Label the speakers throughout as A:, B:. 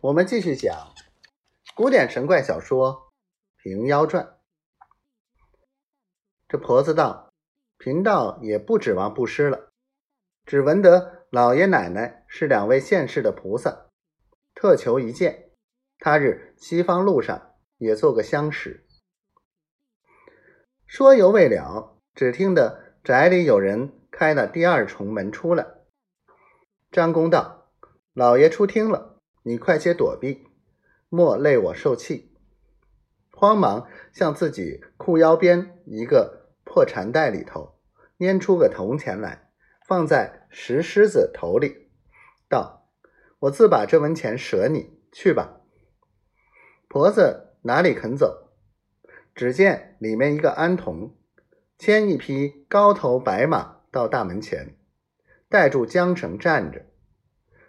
A: 我们继续讲古典神怪小说《平妖传》。这婆子道：“贫道也不指望布施了，只闻得老爷奶奶是两位现世的菩萨，特求一见。他日西方路上也做个相识。”说犹未了，只听得宅里有人开了第二重门出来。张公道：“老爷出厅了。”你快些躲避，莫累我受气。慌忙向自己裤腰边一个破缠袋里头拈出个铜钱来，放在石狮子头里，道：“我自把这文钱舍你去吧。”婆子哪里肯走？只见里面一个安童牵一匹高头白马到大门前，带住缰绳站着，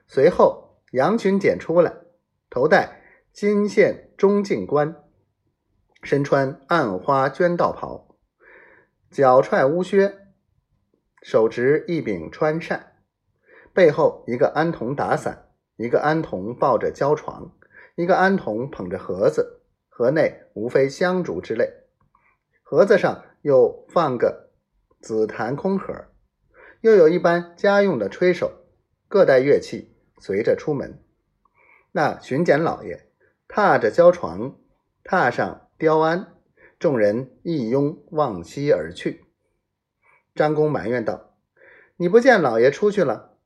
A: 随后。羊群捡出来，头戴金线中进冠，身穿暗花绢道袍，脚踹乌靴，手执一柄穿扇，背后一个安童打伞，一个安童抱着胶床，一个安童捧着盒子，盒内无非香烛之类，盒子上又放个紫檀空盒，又有一班家用的吹手，各带乐器。随着出门，那巡检老爷踏着胶床，踏上雕鞍，众人一拥往西而去。张公埋怨道：“你不见老爷出去了？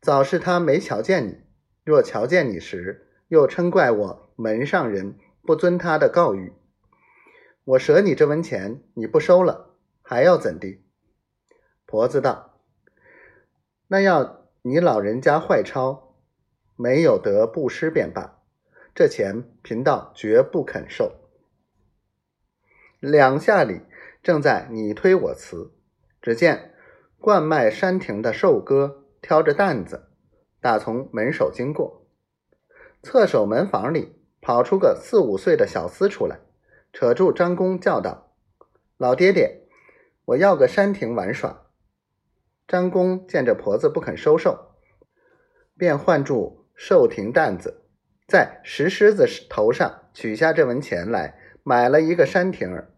A: 早是他没瞧见你，若瞧见你时，又嗔怪我门上人不遵他的告谕。我舍你这文钱，你不收了，还要怎地？”婆子道：“那要。”你老人家坏钞，没有得布施便罢，这钱贫道绝不肯受。两下里正在你推我辞，只见灌麦山亭的寿哥挑着担子，打从门首经过，侧手门房里跑出个四五岁的小厮出来，扯住张公叫道：“老爹爹，我要个山亭玩耍。”张公见这婆子不肯收受，便唤住寿亭担子，在石狮子头上取下这文钱来，买了一个山亭儿，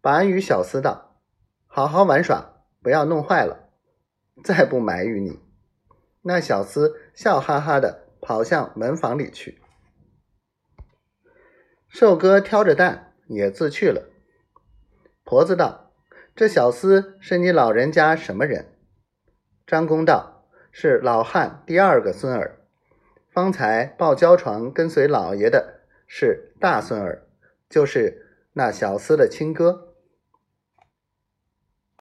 A: 把与小厮道：“好好玩耍，不要弄坏了，再不买与你。”那小厮笑哈哈的跑向门房里去。寿哥挑着担也自去了。婆子道。这小厮是你老人家什么人？张公道是老汉第二个孙儿，方才抱娇床跟随老爷的是大孙儿，就是那小厮的亲哥。